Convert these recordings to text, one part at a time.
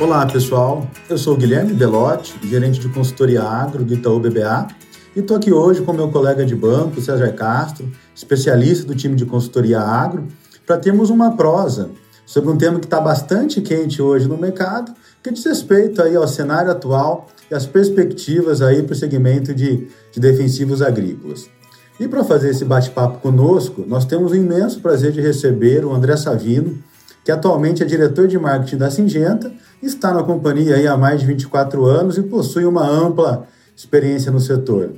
Olá, pessoal. Eu sou Guilherme Belotti, gerente de consultoria agro do Itaú BBA, e estou aqui hoje com meu colega de banco, César Castro, especialista do time de consultoria agro, para termos uma prosa sobre um tema que está bastante quente hoje no mercado, que diz respeito aí ao cenário atual e as perspectivas aí para o segmento de, de defensivos agrícolas. E para fazer esse bate-papo conosco, nós temos o imenso prazer de receber o André Savino, que atualmente é diretor de marketing da Singenta, está na companhia aí há mais de 24 anos e possui uma ampla experiência no setor.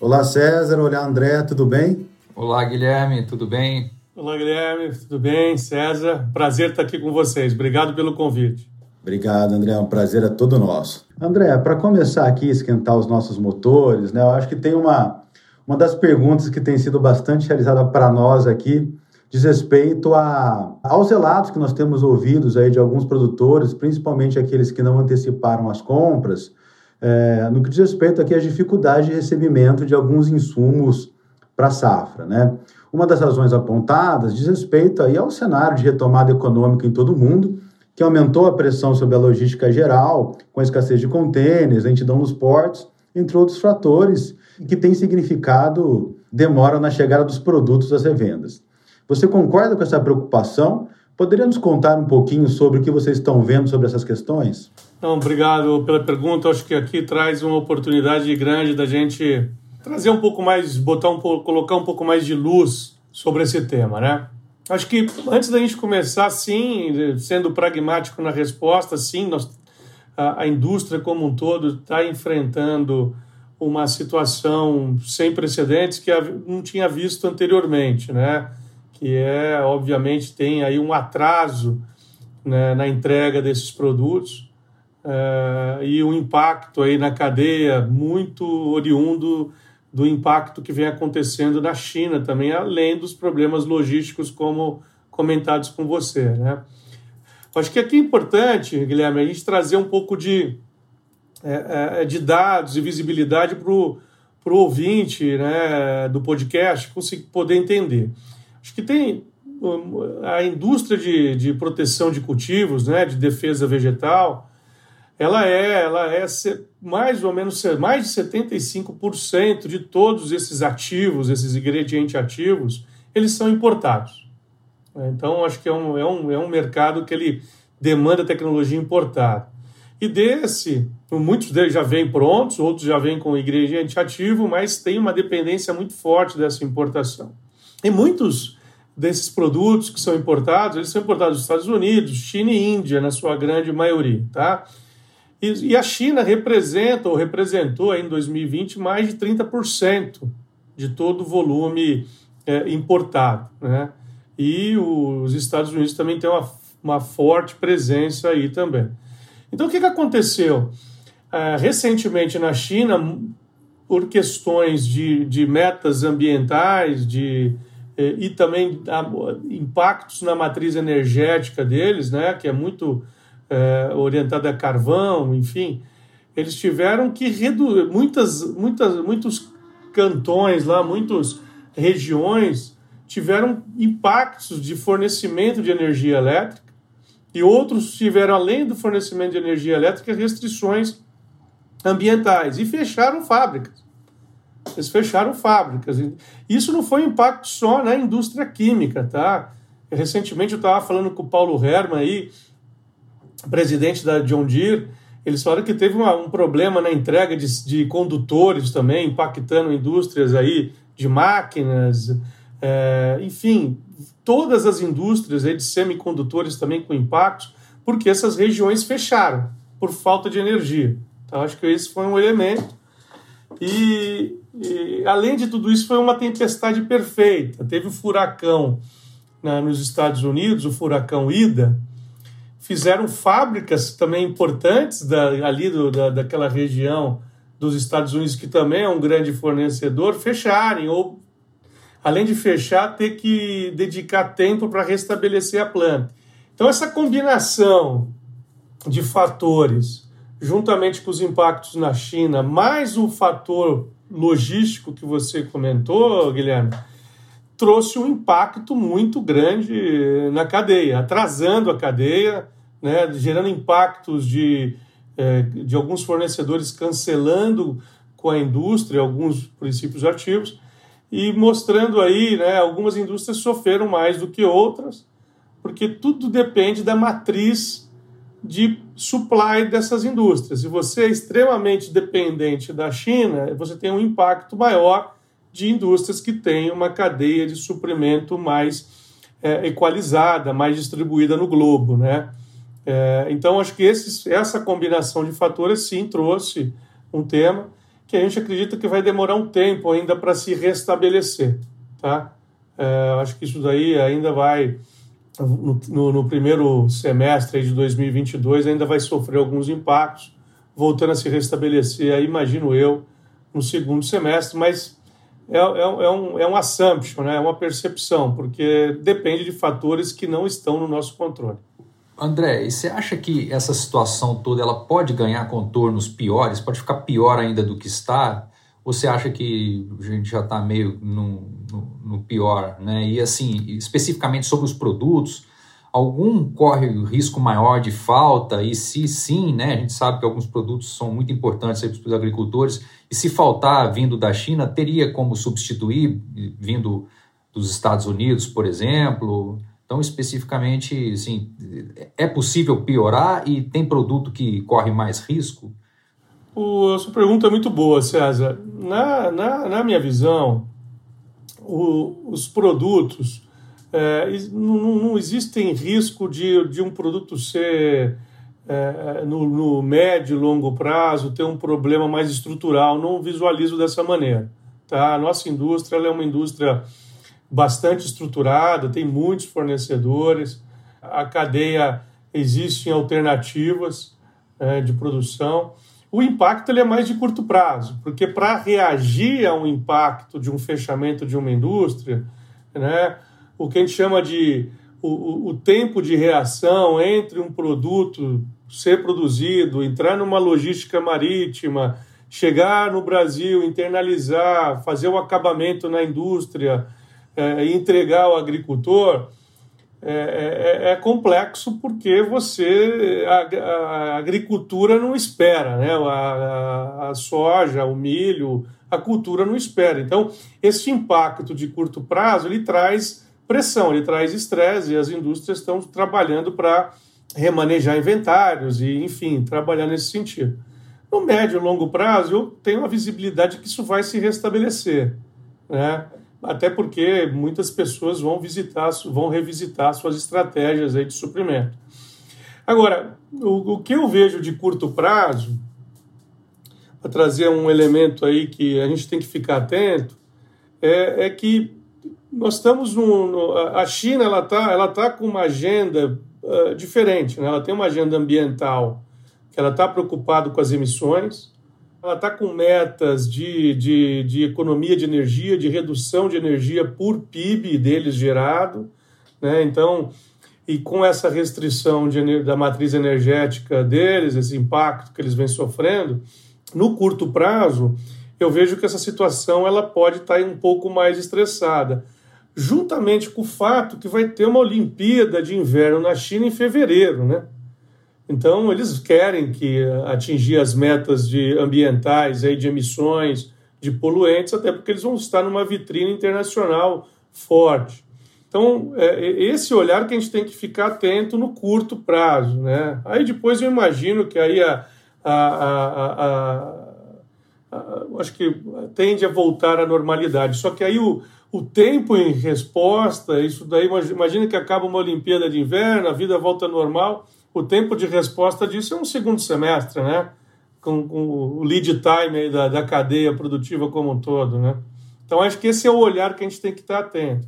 Olá César, olá André, tudo bem? Olá Guilherme, tudo bem? Olá Guilherme, tudo bem? César, prazer estar aqui com vocês. Obrigado pelo convite. Obrigado, André. Um prazer é todo nosso. André, para começar aqui a esquentar os nossos motores, né? Eu acho que tem uma, uma das perguntas que tem sido bastante realizada para nós aqui diz respeito a, aos relatos que nós temos ouvidos aí de alguns produtores, principalmente aqueles que não anteciparam as compras, é, no que diz respeito aqui às dificuldades de recebimento de alguns insumos para a safra, né? Uma das razões apontadas diz respeito aí ao cenário de retomada econômica em todo o mundo, que aumentou a pressão sobre a logística geral, com a escassez de contêineres, lentidão nos portos, entre outros fatores, que tem significado demora na chegada dos produtos às revendas. Você concorda com essa preocupação? Poderia nos contar um pouquinho sobre o que vocês estão vendo sobre essas questões? Não, obrigado pela pergunta. Acho que aqui traz uma oportunidade grande da gente trazer um pouco mais, botar um pouco, colocar um pouco mais de luz sobre esse tema, né? Acho que antes da gente começar, sim, sendo pragmático na resposta, sim, nós, a, a indústria como um todo está enfrentando uma situação sem precedentes que não tinha visto anteriormente, né? Que é, obviamente, tem aí um atraso né, na entrega desses produtos uh, e um impacto aí na cadeia muito oriundo do impacto que vem acontecendo na China também, além dos problemas logísticos como comentados com você, né? Acho que aqui é importante, Guilherme, a gente trazer um pouco de é, é, de dados e visibilidade para o ouvinte né, do podcast poder entender. Acho que tem a indústria de, de proteção de cultivos, né, de defesa vegetal, ela é, ela é mais ou menos mais de 75% de todos esses ativos, esses ingredientes ativos, eles são importados. Então, acho que é um, é um, é um mercado que ele demanda tecnologia importada. E desse, muitos deles já vêm prontos, outros já vêm com ingrediente ativo, mas tem uma dependência muito forte dessa importação. E muitos desses produtos que são importados, eles são importados dos Estados Unidos, China e Índia, na sua grande maioria, tá? E, e a China representa, ou representou em 2020, mais de 30% de todo o volume é, importado, né? E os Estados Unidos também têm uma, uma forte presença aí também. Então, o que, que aconteceu? Uh, recentemente na China, por questões de, de metas ambientais de, e também impactos na matriz energética deles, né, que é muito eh, orientada a carvão, enfim, eles tiveram que reduzir muitas, muitas, muitos cantões lá, muitas regiões tiveram impactos de fornecimento de energia elétrica e outros tiveram, além do fornecimento de energia elétrica, restrições ambientais e fecharam fábricas. Eles fecharam fábricas. Isso não foi um impacto só na indústria química, tá? Recentemente eu estava falando com o Paulo Herman aí, presidente da John Deere, eles falaram que teve uma, um problema na entrega de, de, condutores também, impactando indústrias aí de máquinas, é, enfim, todas as indústrias de semicondutores também com impactos, porque essas regiões fecharam por falta de energia. Então, acho que esse foi um elemento. E, e além de tudo isso, foi uma tempestade perfeita. Teve o furacão né, nos Estados Unidos, o furacão Ida, fizeram fábricas também importantes da, ali do, da, daquela região dos Estados Unidos, que também é um grande fornecedor, fecharem ou além de fechar, ter que dedicar tempo para restabelecer a planta. Então, essa combinação de fatores, juntamente com os impactos na China, mais o fator logístico que você comentou, Guilherme, trouxe um impacto muito grande na cadeia, atrasando a cadeia, né, gerando impactos de, é, de alguns fornecedores cancelando com a indústria alguns princípios ativos e mostrando aí, né, algumas indústrias sofreram mais do que outras, porque tudo depende da matriz de supply dessas indústrias. Se você é extremamente dependente da China, você tem um impacto maior de indústrias que têm uma cadeia de suprimento mais é, equalizada, mais distribuída no globo, né? É, então, acho que esses, essa combinação de fatores, sim, trouxe um tema que a gente acredita que vai demorar um tempo ainda para se restabelecer, tá? É, acho que isso daí ainda vai, no, no, primeiro semestre de 2022, ainda vai sofrer alguns impactos, voltando a se restabelecer, aí, imagino eu, no segundo semestre, mas é, é, é, um, é um assumption, né? é uma percepção, porque depende de fatores que não estão no nosso controle. André, e você acha que essa situação toda ela pode ganhar contornos piores, pode ficar pior ainda do que está? Você acha que a gente já está meio no, no, no, pior? Né? E assim, especificamente sobre os produtos, algum corre o risco maior de falta? E se sim, né, a gente sabe que alguns produtos são muito importantes para os agricultores, e se faltar vindo da China, teria como substituir vindo dos Estados Unidos, por exemplo? Então, especificamente, assim, é possível piorar e tem produto que corre mais risco? O, a sua pergunta é muito boa, César. Na, na, na minha visão, o, os produtos, é, não, não existem risco de, de um produto ser, é, no, no médio e longo prazo, ter um problema mais estrutural. Não visualizo dessa maneira. Tá? A nossa indústria é uma indústria bastante estruturada, tem muitos fornecedores, a cadeia existem alternativas é, de produção. O impacto ele é mais de curto prazo, porque para reagir a um impacto de um fechamento de uma indústria, né, o que a gente chama de o, o tempo de reação entre um produto ser produzido, entrar numa logística marítima, chegar no Brasil, internalizar, fazer o acabamento na indústria, é, entregar ao agricultor é, é, é, complexo porque você a, a, agricultura não espera, né? A, a, a, soja, o milho, a cultura não espera. Então esse impacto de curto prazo ele traz pressão, ele traz estresse e as indústrias estão trabalhando para remanejar inventários e enfim trabalhar nesse sentido. No médio e longo prazo eu tenho a visibilidade que isso vai se restabelecer, né? Até porque muitas pessoas vão visitar, vão revisitar suas estratégias aí de suprimento. Agora, o, o que eu vejo de curto prazo, para trazer um elemento aí que a gente tem que ficar atento, é, é que nós estamos no, no, a China ela está ela tá com uma agenda uh, diferente, né? ela tem uma agenda ambiental que ela está preocupada com as emissões, ela está com metas de, de, de economia de energia, de redução de energia por PIB deles gerado. Né? Então, e com essa restrição de, da matriz energética deles, esse impacto que eles vêm sofrendo, no curto prazo, eu vejo que essa situação ela pode estar tá um pouco mais estressada, juntamente com o fato que vai ter uma Olimpíada de Inverno na China em fevereiro, né? Então, eles querem que eh, atingir as metas de ambientais, aí, de emissões, de poluentes, até porque eles vão estar numa vitrine internacional forte. Então, é, esse olhar que a gente tem que ficar atento no curto prazo. Né? Aí depois eu imagino que aí a, a, a, a acho que tende a voltar à normalidade. Só que aí o, o tempo em resposta, isso daí, imagina que acaba uma Olimpíada de Inverno, a vida volta normal o tempo de resposta disso é um segundo semestre, né? Com, com o lead time da, da cadeia produtiva como um todo, né? Então, acho que esse é o olhar que a gente tem que estar atento.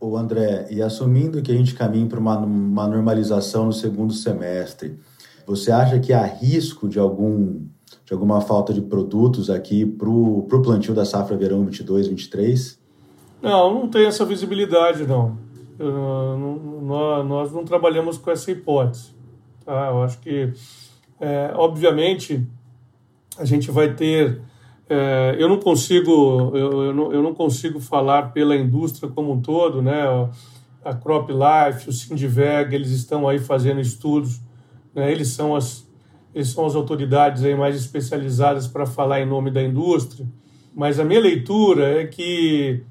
O André, e assumindo que a gente caminha para uma, uma normalização no segundo semestre, você acha que há risco de algum de alguma falta de produtos aqui para o plantio da safra verão 22, 23? Não, não tem essa visibilidade, não. Eu, não nós não trabalhamos com essa hipótese. Tá? Eu acho que, é, obviamente, a gente vai ter. É, eu não consigo eu, eu, não, eu não consigo falar pela indústria como um todo, né? A Crop Life, o Sindiveg, eles estão aí fazendo estudos né? eles, são as, eles são as autoridades aí mais especializadas para falar em nome da indústria, mas a minha leitura é que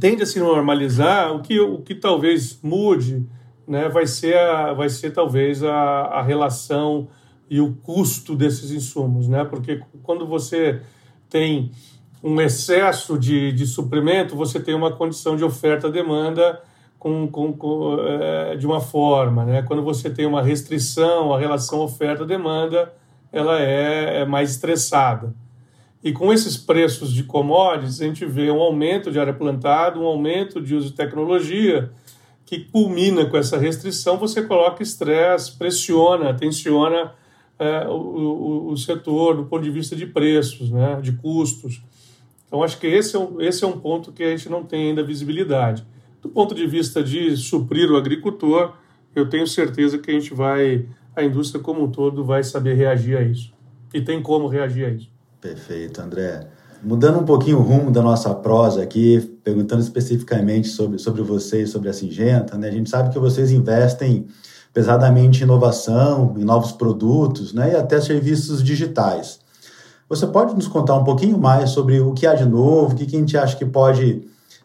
tende a se normalizar, o que, o que talvez mude né, vai, ser a, vai ser talvez a, a relação e o custo desses insumos, né? porque quando você tem um excesso de, de suprimento, você tem uma condição de oferta-demanda com, com, com é, de uma forma. Né? Quando você tem uma restrição, a relação oferta-demanda ela é, é mais estressada. E com esses preços de commodities, a gente vê um aumento de área plantada, um aumento de uso de tecnologia, que culmina com essa restrição, você coloca estresse, pressiona, tensiona é, o, o, o, setor do ponto de vista de preços, né, de custos. Então, acho que esse é, um, esse é um ponto que a gente não tem ainda visibilidade. Do ponto de vista de suprir o agricultor, eu tenho certeza que a gente vai, a indústria como um todo vai saber reagir a isso. E tem como reagir a isso. Perfeito, André. Mudando um pouquinho o rumo da nossa prosa aqui, perguntando especificamente sobre, sobre vocês, sobre a Singenta, né? a gente sabe que vocês investem pesadamente em inovação, em novos produtos né? e até serviços digitais. Você pode nos contar um pouquinho mais sobre o que há de novo, o que, que a gente acha que pode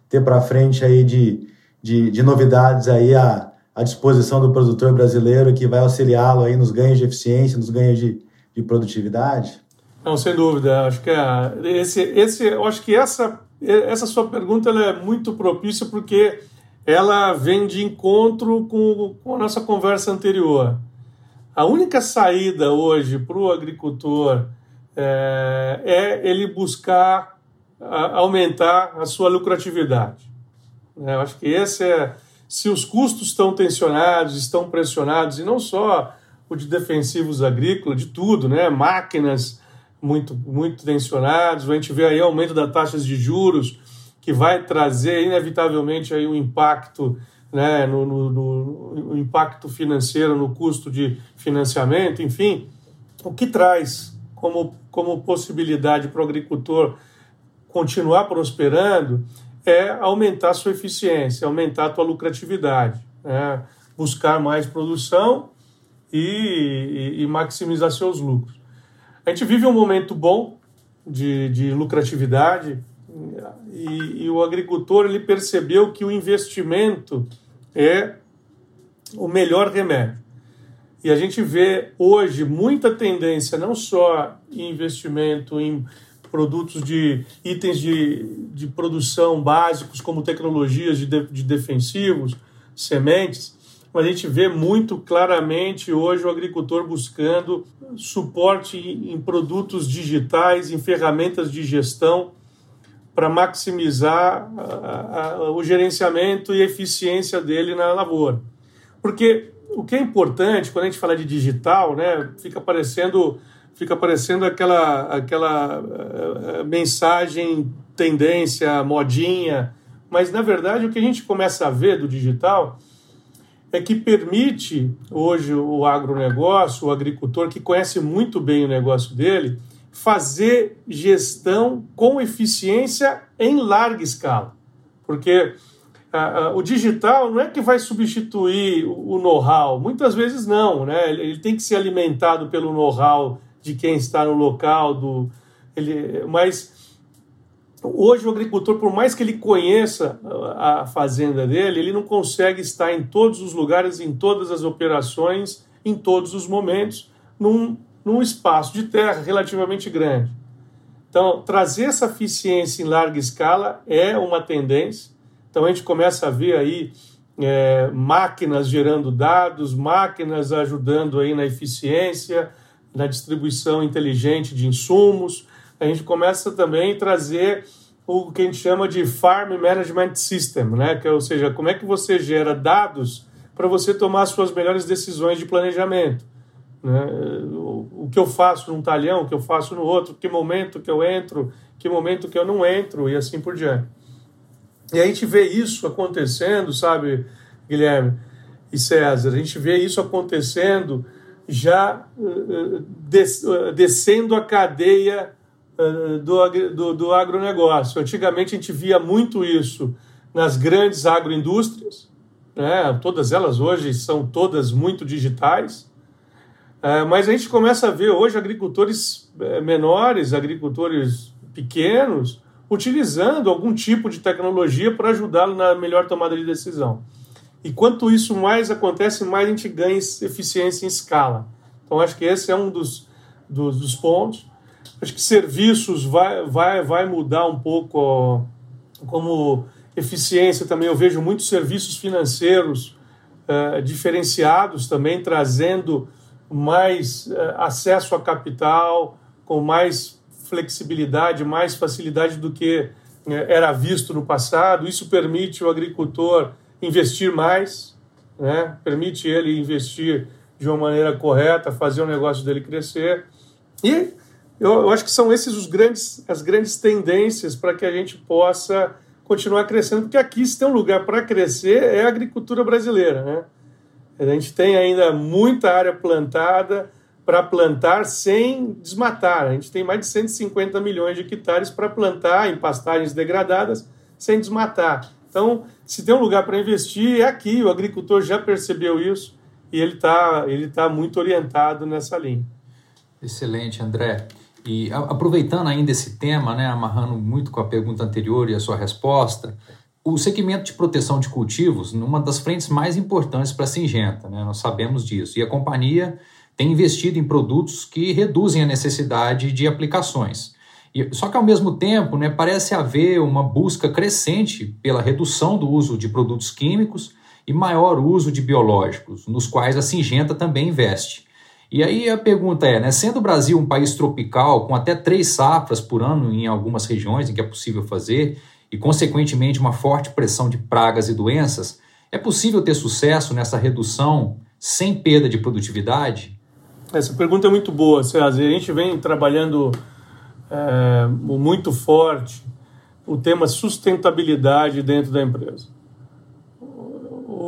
ter para frente aí de, de, de, novidades aí à, à disposição do produtor brasileiro que vai auxiliá-lo aí nos ganhos de eficiência, nos ganhos de, de produtividade? Não, sem dúvida. Acho que é, esse, esse, eu acho que essa, essa sua pergunta é muito propícia porque ela vem de encontro com, com a nossa conversa anterior. A única saída hoje para o agricultor é, é, ele buscar a, aumentar a sua lucratividade. É, eu acho que esse é, se os custos estão tensionados, estão pressionados, e não só o de defensivos agrícolas, de tudo, né? máquinas, muito, muito tensionados. A gente vê aí aumento das taxas de juros, que vai trazer inevitavelmente aí um impacto né, no, no, no, impacto financeiro, no custo de financiamento, enfim, o que traz como, como possibilidade para o agricultor continuar prosperando é aumentar sua eficiência, aumentar a sua lucratividade, né, buscar mais produção e, e, e maximizar seus lucros. A gente vive um momento bom de, de lucratividade e, e, o agricultor ele percebeu que o investimento é o melhor remédio. E a gente vê hoje muita tendência não só em investimento em produtos de itens de, de produção básicos como tecnologias de, de defensivos, sementes, mas a gente vê muito claramente hoje o agricultor buscando suporte em produtos digitais, em ferramentas de gestão, para maximizar a, a, o gerenciamento e eficiência dele na lavoura. Porque o que é importante quando a gente fala de digital, né, fica parecendo fica parecendo aquela aquela uh, mensagem tendência modinha, mas na verdade o que a gente começa a ver do digital é que permite hoje o agronegócio, o agricultor que conhece muito bem o negócio dele, fazer gestão com eficiência em larga escala. Porque o digital não é que vai substituir o, know-how, muitas vezes não, né? Ele, ele, tem que ser alimentado pelo know-how de quem está no local, do, ele, mas Hoje, o agricultor, por mais que ele conheça a fazenda dele, ele não consegue estar em todos os lugares, em todas as operações, em todos os momentos, num, num espaço de terra relativamente grande. Então, trazer essa eficiência em larga escala é uma tendência. Então, a gente começa a ver aí é, máquinas gerando dados, máquinas ajudando aí na eficiência, na distribuição inteligente de insumos, a gente começa também a trazer o que a gente chama de Farm Management System, né? que, é, ou seja, como é que você gera dados para você tomar suas melhores decisões de planejamento. Né? O, o que eu faço num talhão, o que eu faço no outro, que momento que eu entro, que momento que eu não entro e assim por diante. E a gente vê isso acontecendo, sabe, Guilherme e César, a gente vê isso acontecendo já uh, des, uh, descendo a cadeia eh, do, do, do agronegócio. Antigamente a gente via muito isso nas grandes agroindústrias, né? todas elas hoje são todas muito digitais. É, mas a gente começa a ver hoje agricultores é, menores, agricultores pequenos, utilizando algum tipo de tecnologia para ajudá-lo na melhor tomada de decisão. E quanto isso mais acontece, mais a gente ganha eficiência em escala. Então, acho que esse é um dos, dos, dos pontos. Acho que serviços vai, vai, vai mudar um pouco ó, como eficiência também. Eu vejo muitos serviços financeiros uh, diferenciados também, trazendo mais uh, acesso a capital, com mais flexibilidade, mais facilidade do que uh, era visto no passado. Isso permite o agricultor investir mais, né? permite ele investir de uma maneira correta, fazer o negócio dele crescer. E eu, eu acho que são esses os grandes, as grandes tendências para que a gente possa continuar crescendo, porque aqui se tem um lugar para crescer é a agricultura brasileira. Né? A gente tem ainda muita área plantada para plantar sem desmatar. A gente tem mais de 150 milhões de hectares para plantar em pastagens degradadas sem desmatar. Então, se tem um lugar para investir, é aqui. O agricultor já percebeu isso e ele está ele tá muito orientado nessa linha. Excelente, André. E aproveitando ainda esse tema, né, amarrando muito com a pergunta anterior e a sua resposta, o segmento de proteção de cultivos, numa das frentes mais importantes para a Singenta, né, nós sabemos disso. E a companhia tem investido em produtos que reduzem a necessidade de aplicações. E, só que, ao mesmo tempo, né, parece haver uma busca crescente pela redução do uso de produtos químicos e maior uso de biológicos, nos quais a Singenta também investe. E aí a pergunta é, né, sendo o Brasil um país tropical, com até três safras por ano em algumas regiões em que é possível fazer, e consequentemente uma forte pressão de pragas e doenças, é possível ter sucesso nessa redução sem perda de produtividade? Essa pergunta é muito boa, César. A gente vem trabalhando é, muito forte o tema sustentabilidade dentro da empresa.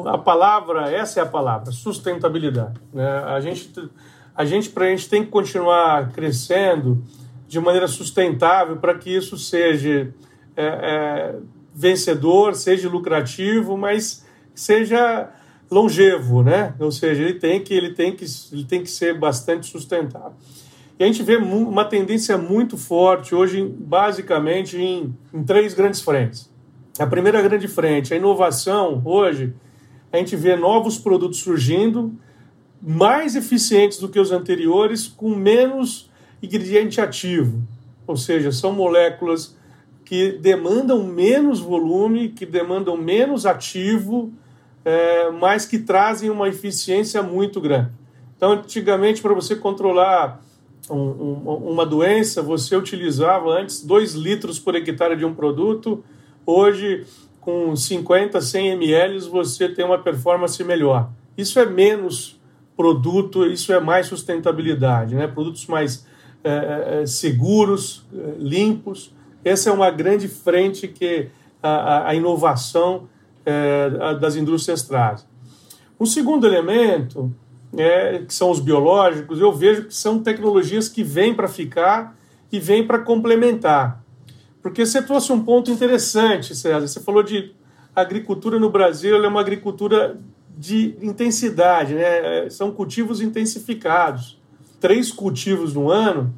A palavra, essa é a palavra, sustentabilidade. Né? A gente, a gente para a gente tem que continuar crescendo de maneira sustentável para que isso seja é, é, vencedor, seja lucrativo, mas seja longevo, né? Ou seja, ele tem que ele tem que ele tem que ser bastante sustentável. E a gente vê uma tendência muito forte hoje, basicamente, em, em três grandes frentes. A primeira grande frente, a inovação, hoje, a gente vê novos produtos surgindo, mais eficientes do que os anteriores, com menos ingrediente ativo. Ou seja, são moléculas que demandam menos volume, que demandam menos ativo, é, mas que trazem uma eficiência muito grande. Então, antigamente, para você controlar um, um, uma doença, você utilizava antes 2 litros por hectare de um produto, hoje com 50, 100 ml você tem uma performance melhor. Isso é menos produto, isso é mais sustentabilidade, né? produtos mais é, é, seguros, é, limpos. Essa é uma grande frente que a, a inovação é, das indústrias traz. O segundo elemento é, que são os biológicos, eu vejo que são tecnologias que vêm para ficar e vêm para complementar. Porque você trouxe um ponto interessante, César. Você falou de agricultura no Brasil, ela é uma agricultura de intensidade, né? são cultivos intensificados. Três cultivos no ano,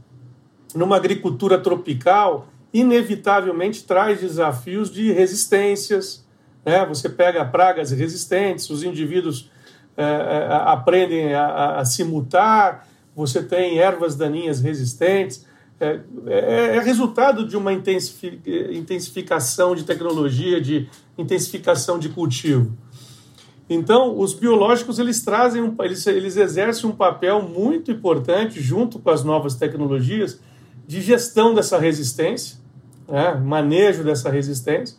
numa agricultura tropical, inevitavelmente traz desafios de resistências. Né? Você pega pragas resistentes, os indivíduos é, é, aprendem a, a, se mutar, você tem ervas daninhas resistentes. É, é, é resultado de uma intensificação de tecnologia, de intensificação de cultivo. Então, os biológicos eles trazem, um, eles, eles exercem um papel muito importante junto com as novas tecnologias de gestão dessa resistência, né, manejo dessa resistência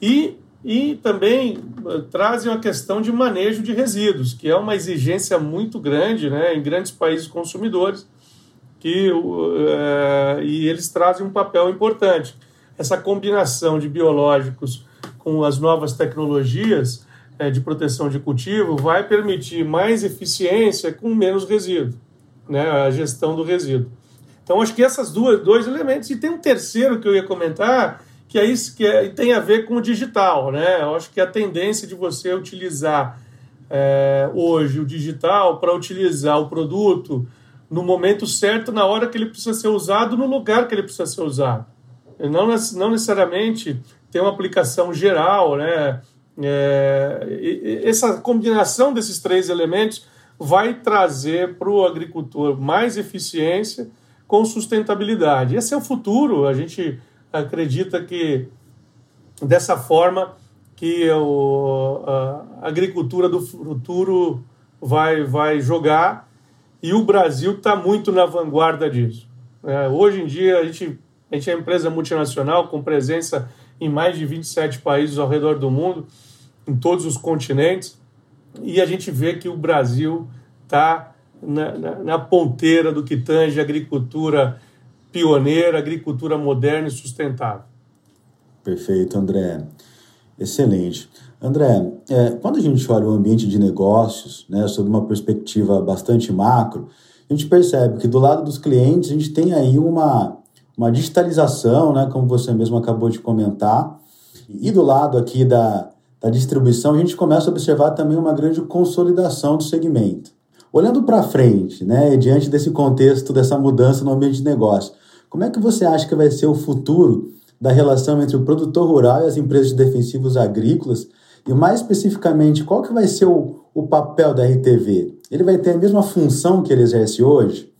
e e também eh, trazem a questão de manejo de resíduos, que é uma exigência muito grande né, em grandes países consumidores, que, uh, e eles trazem um papel importante. Essa combinação de biológicos com as novas tecnologias de proteção de cultivo vai permitir mais eficiência com menos resíduo, né, a gestão do resíduo. Então, acho que essas duas dois elementos. E tem um terceiro que eu ia comentar, que é isso que é, tem a ver com o digital, né? Eu acho que a tendência de você utilizar é, hoje o digital para utilizar o produto no momento certo, na hora que ele precisa ser usado, no lugar que ele precisa ser usado. Não, não necessariamente tem uma aplicação geral, né? É, essa combinação desses três elementos vai trazer para o agricultor mais eficiência com sustentabilidade. Esse é o futuro. A gente acredita que dessa forma que o, a agricultura do futuro vai, vai jogar e o Brasil está muito na vanguarda disso. É, hoje em dia, a gente, a gente é empresa multinacional com presença em mais de 27 países ao redor do mundo, em todos os continentes, e a gente vê que o Brasil está na, na, na, ponteira do que tange agricultura pioneira, agricultura moderna e sustentável. Perfeito, André. Excelente. André, é, quando a gente olha o ambiente de negócios, né, sob uma perspectiva bastante macro, a gente percebe que do lado dos clientes a gente tem aí uma, uma digitalização, né, como você mesmo acabou de comentar, e do lado aqui da, da distribuição a gente começa a observar também uma grande consolidação do segmento. Olhando para frente, né, diante desse contexto, dessa mudança no ambiente de negócio, como é que você acha que vai ser o futuro da relação entre o produtor rural e as empresas de defensivos agrícolas e mais especificamente, qual que vai ser o, o papel da RTV? Ele vai ter a mesma função que ele exerce hoje?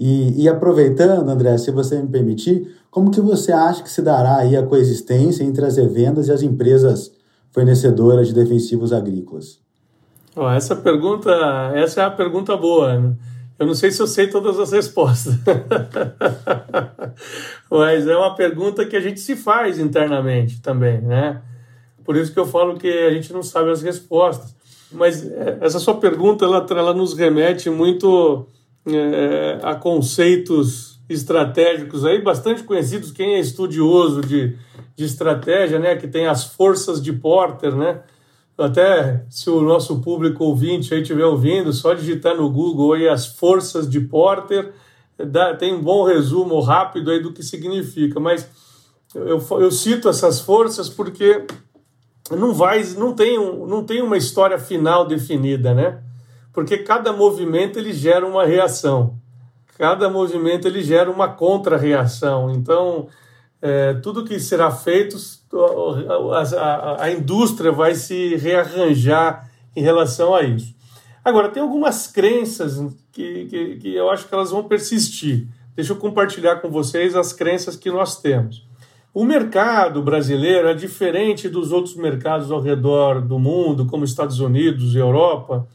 E, e, aproveitando, André, se você me permitir, como que você acha que se dará aí a coexistência entre as revendas e as empresas fornecedoras de defensivos agrícolas? Oh, essa pergunta, essa é a pergunta boa. Né? Eu não sei se eu sei todas as respostas, mas é uma pergunta que a gente se faz internamente também, né? Por isso que eu falo que a gente não sabe as respostas. Mas é, essa sua pergunta, ela, ela nos remete muito é, a conceitos estratégicos aí, bastante conhecidos. Quem é estudioso de, de estratégia, né? Que tem as forças de Porter, né? Até se o nosso público ouvinte aí estiver ouvindo, só digitar no Google aí as forças de Porter, dá, tem um bom resumo rápido aí do que significa. Mas eu, eu cito essas forças porque não vai, não tem, não tem uma história final definida, né? Porque cada movimento ele gera uma reação, cada movimento ele gera uma contra-reação. Então, é, tudo que será feito, a, a, a indústria vai se rearranjar em relação a isso. Agora, tem algumas crenças que, que, que eu acho que elas vão persistir. Deixa eu compartilhar com vocês as crenças que nós temos. O mercado brasileiro é diferente dos outros mercados ao redor do mundo, como Estados Unidos e Europa.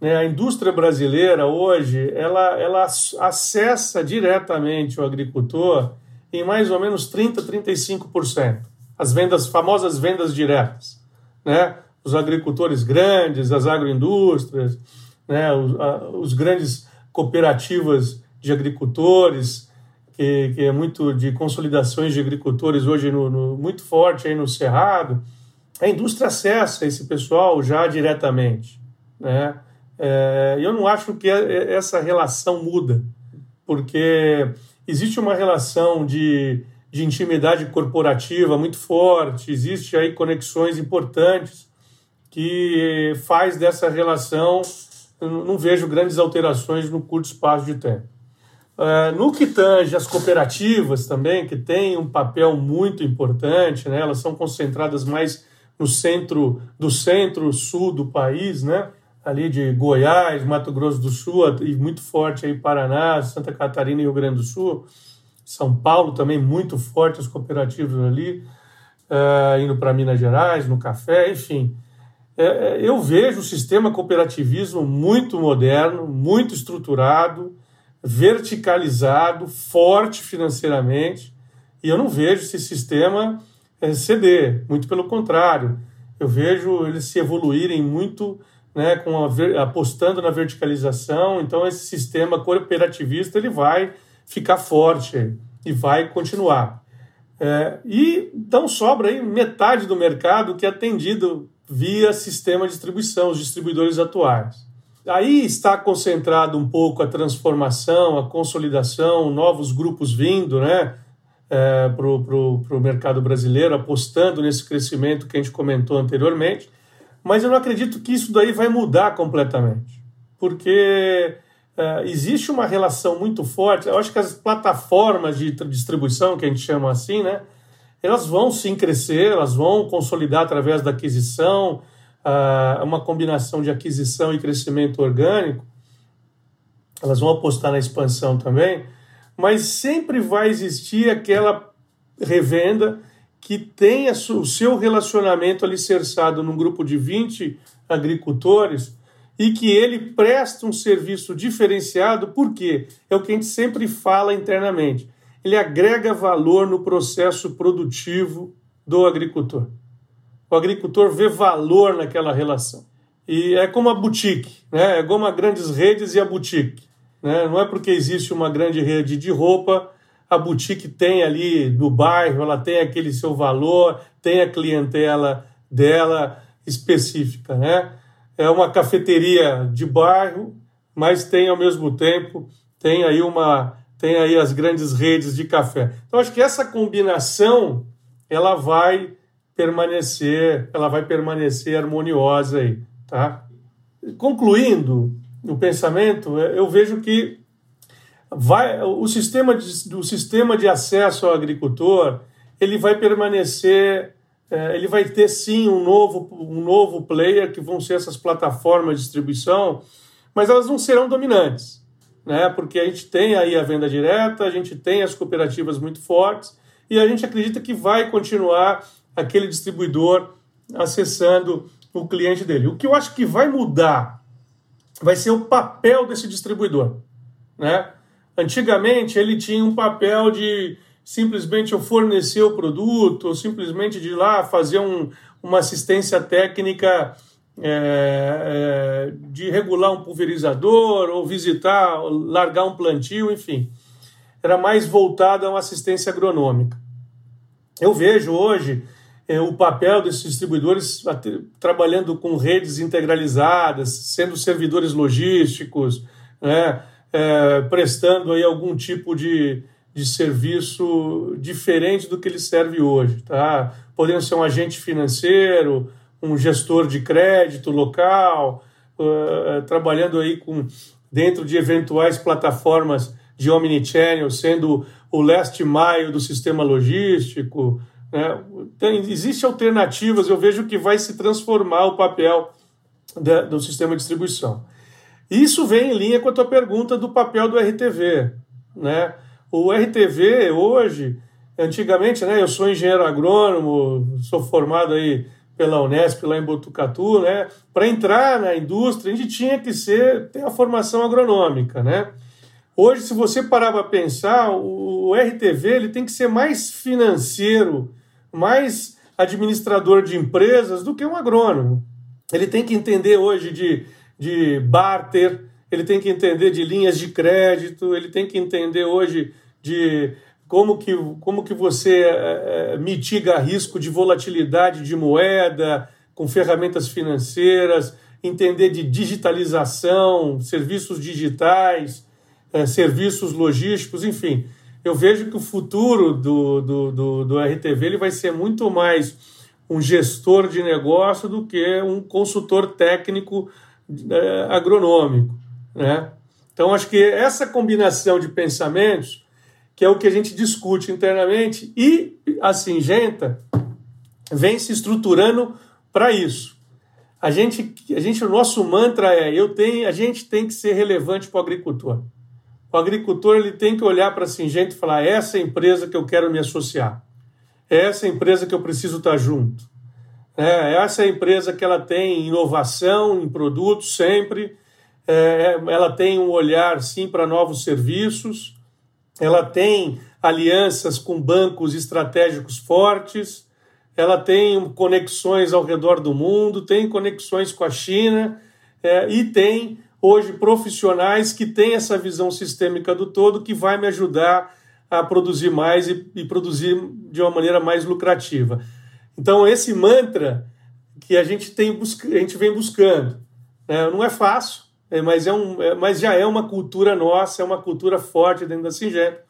Né? A indústria brasileira hoje ela, ela acessa diretamente o agricultor em mais ou menos 30, 35%. As vendas, famosas vendas diretas, né? Os agricultores grandes, as agroindústrias, né? os, a, os grandes cooperativas de agricultores, que, que é muito de consolidações de agricultores hoje no, no, muito forte aí no Cerrado, a indústria acessa esse pessoal já diretamente. Né? É, eu não acho que essa relação muda, porque existe uma relação de, de intimidade corporativa muito forte, existe aí conexões importantes que faz dessa relação, não vejo grandes alterações no curto espaço de tempo. Uh, no que tange as cooperativas também, que têm um papel muito importante, né? elas são concentradas mais no centro do centro-sul do país, né? Ali de Goiás, Mato Grosso do Sul e muito forte aí Paraná, Santa Catarina e Rio Grande do Sul, São Paulo também muito forte as cooperativas ali, uh, indo para Minas Gerais, no café, enfim. É, eu vejo o sistema cooperativismo muito moderno, muito estruturado, verticalizado, forte financeiramente, e eu não vejo esse sistema é, ceder, muito pelo contrário. Eu vejo eles se evoluírem muito, né, com a, apostando na verticalização, então esse sistema cooperativista ele vai ficar forte e vai continuar. É, e então sobra aí metade do mercado que é atendido via sistema de distribuição, os distribuidores atuais. Aí está concentrado um pouco a transformação, a consolidação, novos grupos vindo né, é, para o mercado brasileiro, apostando nesse crescimento que a gente comentou anteriormente. Mas eu não acredito que isso daí vai mudar completamente, porque uh, existe uma relação muito forte. Eu acho que as plataformas de distribuição, que a gente chama assim, né, elas vão sim crescer, elas vão consolidar através da aquisição, uh, uma combinação de aquisição e crescimento orgânico. Elas vão apostar na expansão também, mas sempre vai existir aquela revenda que tenha o seu relacionamento alicerçado num grupo de 20 agricultores e que ele presta um serviço diferenciado, porque é o que a gente sempre fala internamente. Ele agrega valor no processo produtivo do agricultor. O agricultor vê valor naquela relação. E é como a boutique, né? é como as grandes redes e a boutique. Né? Não é porque existe uma grande rede de roupa a boutique tem ali no bairro, ela tem aquele seu valor, tem a clientela dela específica, né? É uma cafeteria de bairro, mas tem ao mesmo tempo tem aí uma tem aí as grandes redes de café. Então acho que essa combinação ela vai permanecer, ela vai permanecer harmoniosa aí, tá? Concluindo o pensamento, eu vejo que vai, o, sistema de, o sistema de acesso ao agricultor ele vai permanecer, é, ele vai ter sim um novo, um novo player, que vão ser essas plataformas de distribuição, mas elas não serão dominantes, né? porque a gente tem aí a venda direta, a gente tem as cooperativas muito fortes, e a gente acredita que vai continuar aquele distribuidor acessando o cliente dele. O que eu acho que vai mudar vai ser o papel desse distribuidor. Né? Antigamente ele tinha um papel de simplesmente eu fornecer o produto, ou simplesmente de ir lá fazer um, uma assistência técnica é, é, de regular um pulverizador, ou visitar, largar um plantio, enfim. Era mais voltado a uma assistência agronômica. Eu vejo hoje é, o papel desses distribuidores trabalhando com redes integralizadas, sendo servidores logísticos, né? É, prestando aí algum tipo de, de serviço diferente do que ele serve hoje, tá? Podendo ser um agente financeiro, um gestor de crédito local, trabalhando aí com dentro de eventuais plataformas de omnichannel, sendo o last mile do sistema logístico. Né? Tem, Existem alternativas, eu vejo que vai se transformar o papel da, do sistema de distribuição. Isso vem em linha com a tua pergunta do papel do RTV. Né? O RTV hoje, antigamente, né, eu sou engenheiro agrônomo, sou formado aí pela Unesp lá em Botucatu, né? Para entrar na indústria, a gente tinha que ser ter a formação agronômica, né? Hoje, se você parar para pensar, o RTV ele tem que ser mais financeiro, mais administrador de empresas do que um agrônomo. Ele tem que entender hoje de de barter, ele tem que entender de linhas de crédito, ele tem que entender hoje de como que, como que você é, mitiga risco de volatilidade de moeda com ferramentas financeiras, entender de digitalização, serviços digitais, é, serviços logísticos, enfim. Eu vejo que o futuro do, do, do, do RTV ele vai ser muito mais um gestor de negócio do que um consultor técnico agronômico. Né? Então, acho que essa combinação de pensamentos, que é o que a gente discute internamente, e a Singenta vem se estruturando para isso. A gente, a gente, o nosso mantra é: eu tenho, a gente tem que ser relevante para o agricultor. O agricultor ele tem que olhar para a Singenta e falar: essa é a empresa que eu quero me associar, essa é a empresa que eu preciso estar junto. É, essa é a empresa que ela tem inovação em produtos sempre, é, ela tem um olhar sim para novos serviços, ela tem alianças com bancos estratégicos fortes, ela tem conexões ao redor do mundo, tem conexões com a China é, e tem hoje profissionais que têm essa visão sistêmica do todo que vai me ajudar a produzir mais e, e produzir de uma maneira mais lucrativa. Então, esse mantra que a gente, tem, a gente vem buscando, né? não é fácil, é, mas, é um, é, mas já é uma cultura nossa, é uma cultura forte dentro da Singenta.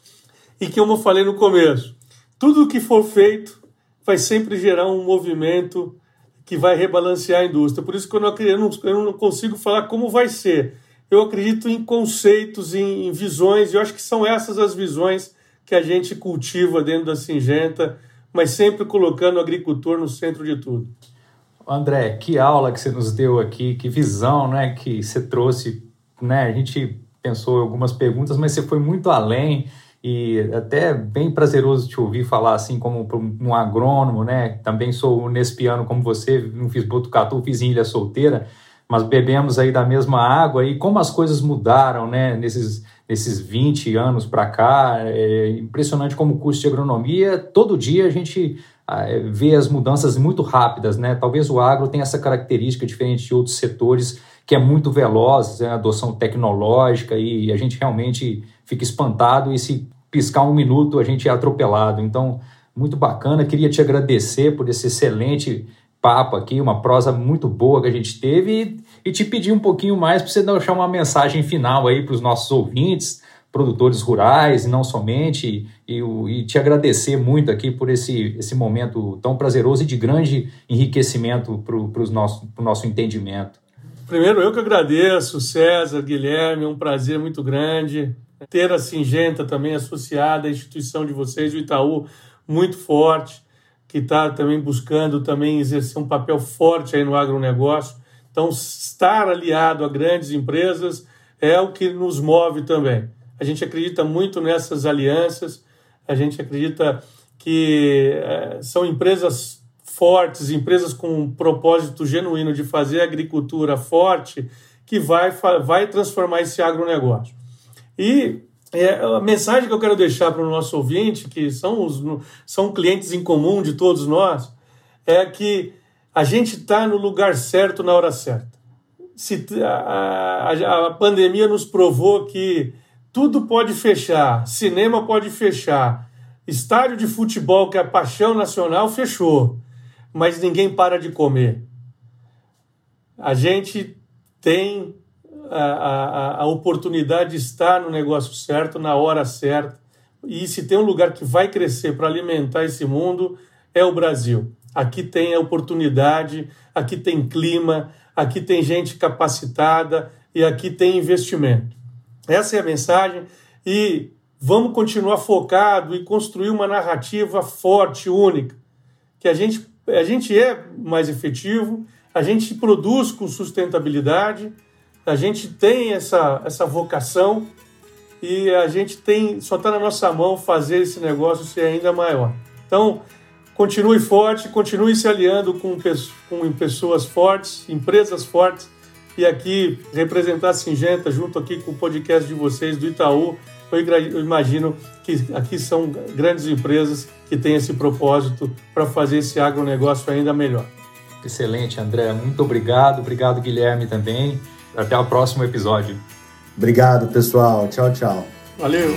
E que, como eu falei no começo, tudo que for feito vai sempre gerar um movimento que vai rebalancear a indústria. Por isso que eu não, eu não, eu não consigo falar como vai ser. Eu acredito em conceitos, em, em visões, e eu acho que são essas as visões que a gente cultiva dentro da Singenta, mas sempre colocando o agricultor no centro de tudo. André, que aula que você nos deu aqui, que visão né, que você trouxe. Né? A gente pensou algumas perguntas, mas você foi muito além e até bem prazeroso te ouvir falar assim como um agrônomo, né? Também sou nespiano como você, não fiz Botucatu, fiz Ilha Solteira, mas bebemos aí da mesma água e como as coisas mudaram, né? Nesses, nesses 20 anos para cá, é impressionante como o curso de agronomia, todo dia a gente ah, é, vê as mudanças muito rápidas, né? Talvez o agro tenha essa característica diferente de outros setores, que é muito veloz, é, a adoção tecnológica e a gente realmente fica espantado e se piscar um minuto a gente é atropelado. Então, muito bacana. Queria te agradecer por esse excelente papo aqui, uma prosa muito boa que a gente teve e, te pedir um pouquinho mais para você deixar uma mensagem final aí para os nossos ouvintes, produtores rurais e não somente, e, e, te agradecer muito aqui por esse, esse momento tão prazeroso e de grande enriquecimento para o nosso, nosso entendimento. Primeiro, eu que agradeço, César, Guilherme, é um prazer muito grande ter a Singenta também associada à instituição de vocês, o Itaú, muito forte, que está também buscando também exercer um papel forte aí no agronegócio. Então, estar aliado a grandes empresas é o que nos move também. A gente acredita muito nessas alianças, a gente acredita que é, são empresas fortes, empresas com um propósito genuíno de fazer agricultura forte, que vai, vai transformar esse agronegócio. E é, a mensagem que eu quero deixar para o nosso ouvinte, que são, os, são clientes em comum de todos nós, é que a gente está no lugar certo na hora certa. Se, a, a, a pandemia nos provou que tudo pode fechar, cinema pode fechar, estádio de futebol, que é a paixão nacional, fechou, mas ninguém para de comer. A gente tem a, a, a oportunidade está no negócio certo, na hora certa. E se tem um lugar que vai crescer para alimentar esse mundo, é o Brasil. Aqui tem oportunidade, aqui tem clima, aqui tem gente capacitada e aqui tem investimento. Essa é a mensagem e vamos continuar focado e construir uma narrativa forte, única, que a gente, a gente é mais efetivo, a gente produz com sustentabilidade a gente tem essa, essa vocação e a gente tem só está na nossa mão fazer esse negócio ser ainda maior. Então, continue forte, continue se aliando com, com pessoas fortes, empresas fortes, e aqui representar a Singenta junto aqui com o podcast de vocês do Itaú. Eu imagino que aqui são grandes empresas que têm esse propósito para fazer esse agronegócio ainda melhor. Excelente, André. Muito obrigado. Obrigado, Guilherme, também. Até o próximo episódio. Obrigado, pessoal. Tchau, tchau. Valeu.